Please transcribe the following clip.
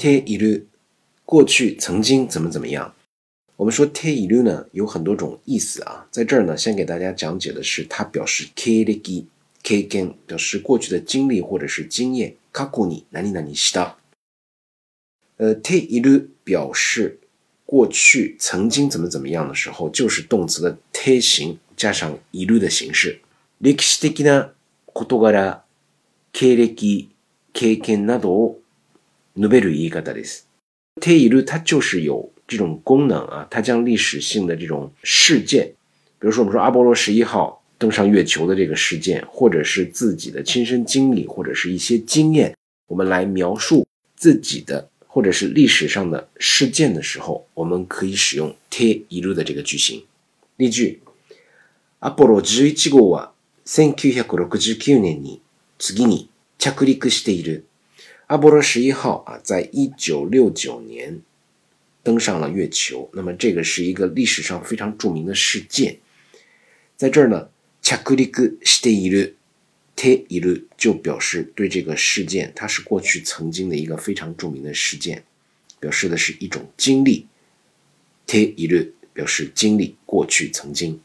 ている过去曾经怎么怎么样。我们说ている呢有很多种意思啊，在这儿呢先给大家讲解的是它表示経歴、経験，表示过去的经历或者是经验。過去に何々した。呃，ている表示过去曾经怎么怎么样的时候，就是动词的て形加上いる的形式。歴史的な事柄、経歴、経験などを 述べる言い方です。ている它就是有这种功能啊，它将历史性的这种事件，比如说我们说阿波罗十一号登上月球的这个事件，或者是自己的亲身经历，或者是一些经验，我们来描述自己的或者是历史上的事件的时候，我们可以使用ている的这个句型。例句：アポロ11号は1969年に次に着陸している。 阿波罗十一号啊，在一九六九年登上了月球。那么，这个是一个历史上非常著名的事件。在这儿呢，着陸している、ている就表示对这个事件，它是过去曾经的一个非常著名的事件，表示的是一种经历。ている表示经历过去曾经。